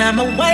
i'm away.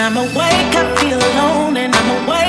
I'm awake, I feel alone, and I'm awake.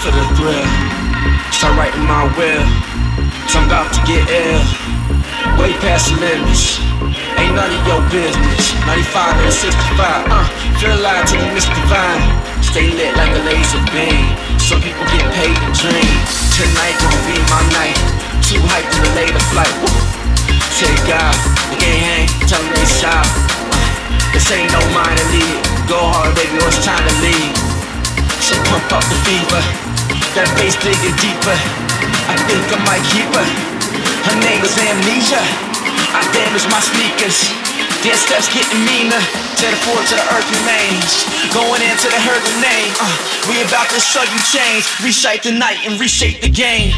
for the thrill. Start writing my will. So I'm about to get ill. Way past the limits. Ain't none of your business. 95 and 65. Uh, feel alive to the Mr. Divine. Stay lit like a laser beam. Some people get paid to dream. Tonight gonna be my night. Too hyped to delay the flight. Woo. Take God, they can't hang, tell me they. This ain't no minor league. Go hard, baby, it's time to leave. So pump up the fever. That bass digging deeper. I think I might keep her. Her name is Amnesia. I damaged my sneakers. Dead steps getting meaner. To the floor, to the earth remains. Going into the herd name. Uh, we about to show you change. Reshape the night and reshape the game.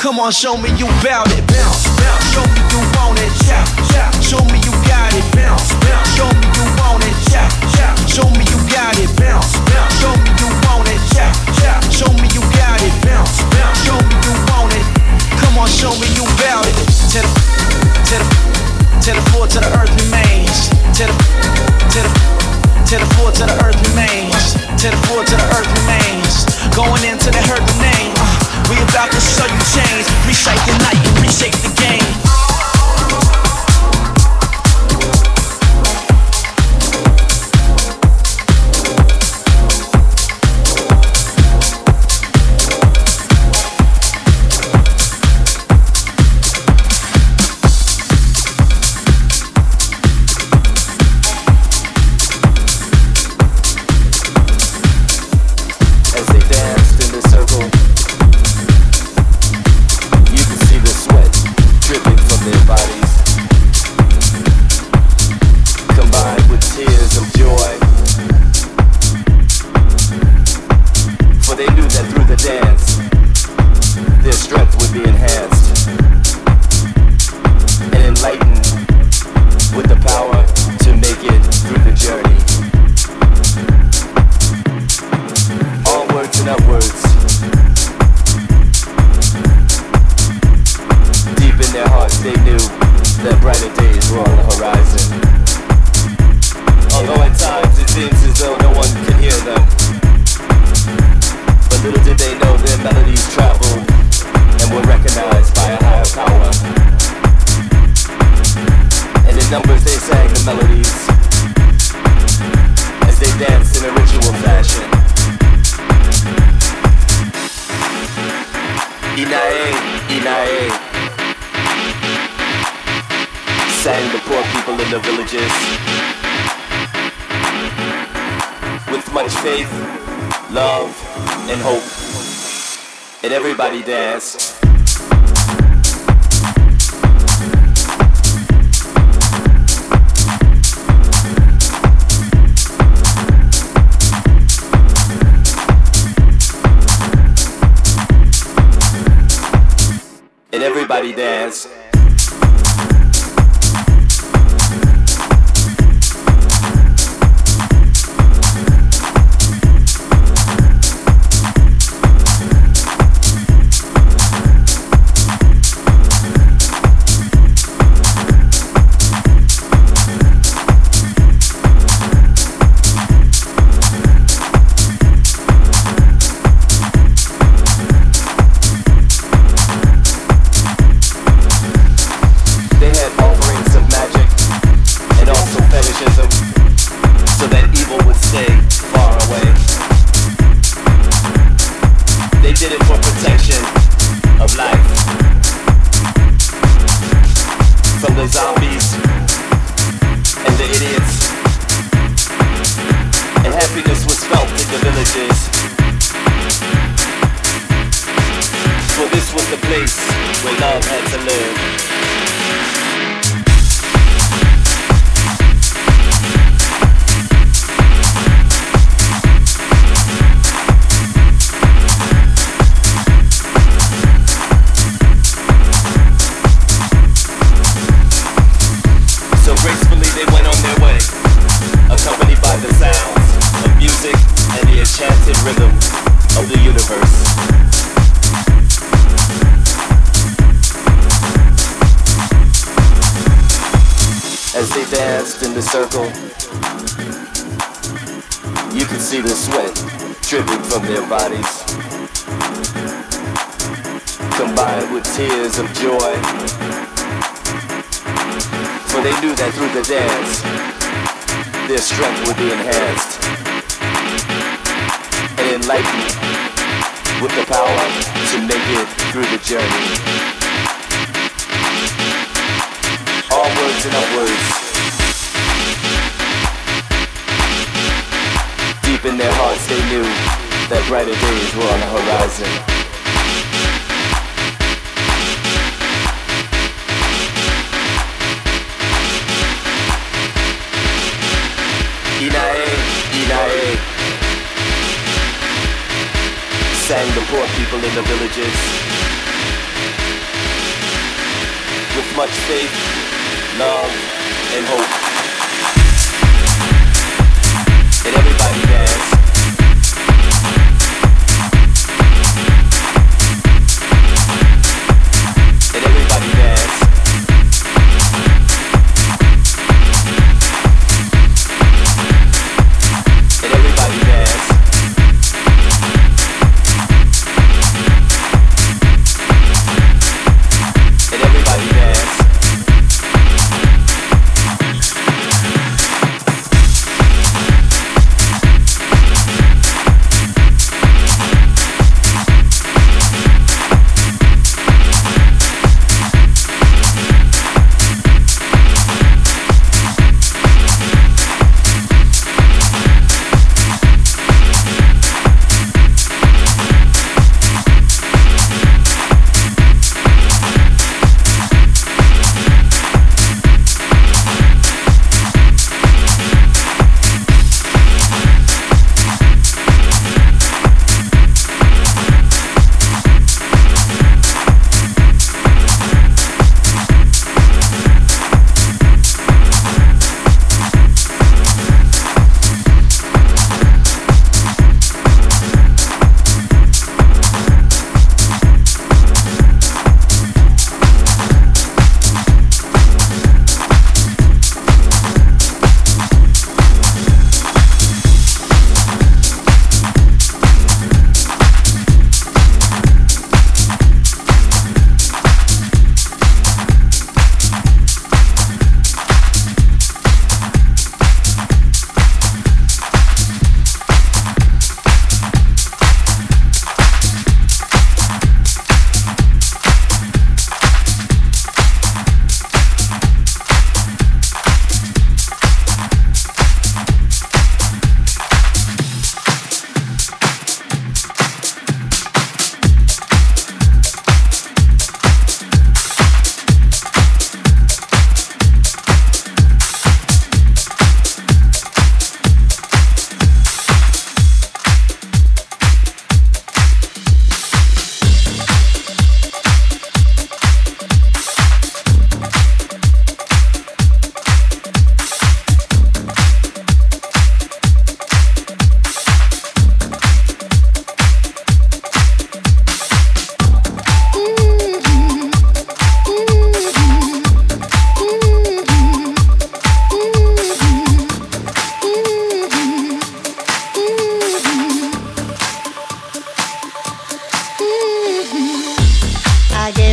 Come on, show me you bout it. Bounce, bounce. Show me you want it. Shout, shout. Show me you got it. Bounce, bounce. Show me you want it. Shout, shout. Show me you got it. Bounce, bounce. Show me you want it. Shout, shout. Show me you got it. Bounce, bounce. Show me you want it. Come on, show me you bout it. To the, to the, to the floor, to the earth Everybody dance. combined with tears of joy. For they knew that through the dance, their strength would be enhanced and enlightened with the power to make it through the journey. Onwards and upwards. Deep in their hearts they knew that brighter days were on the horizon. Sang the poor people in the villages. With much faith, love, and hope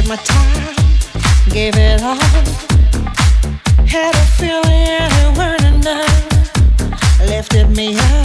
my time, gave it all. Had a feeling it weren't enough. Lifted me up,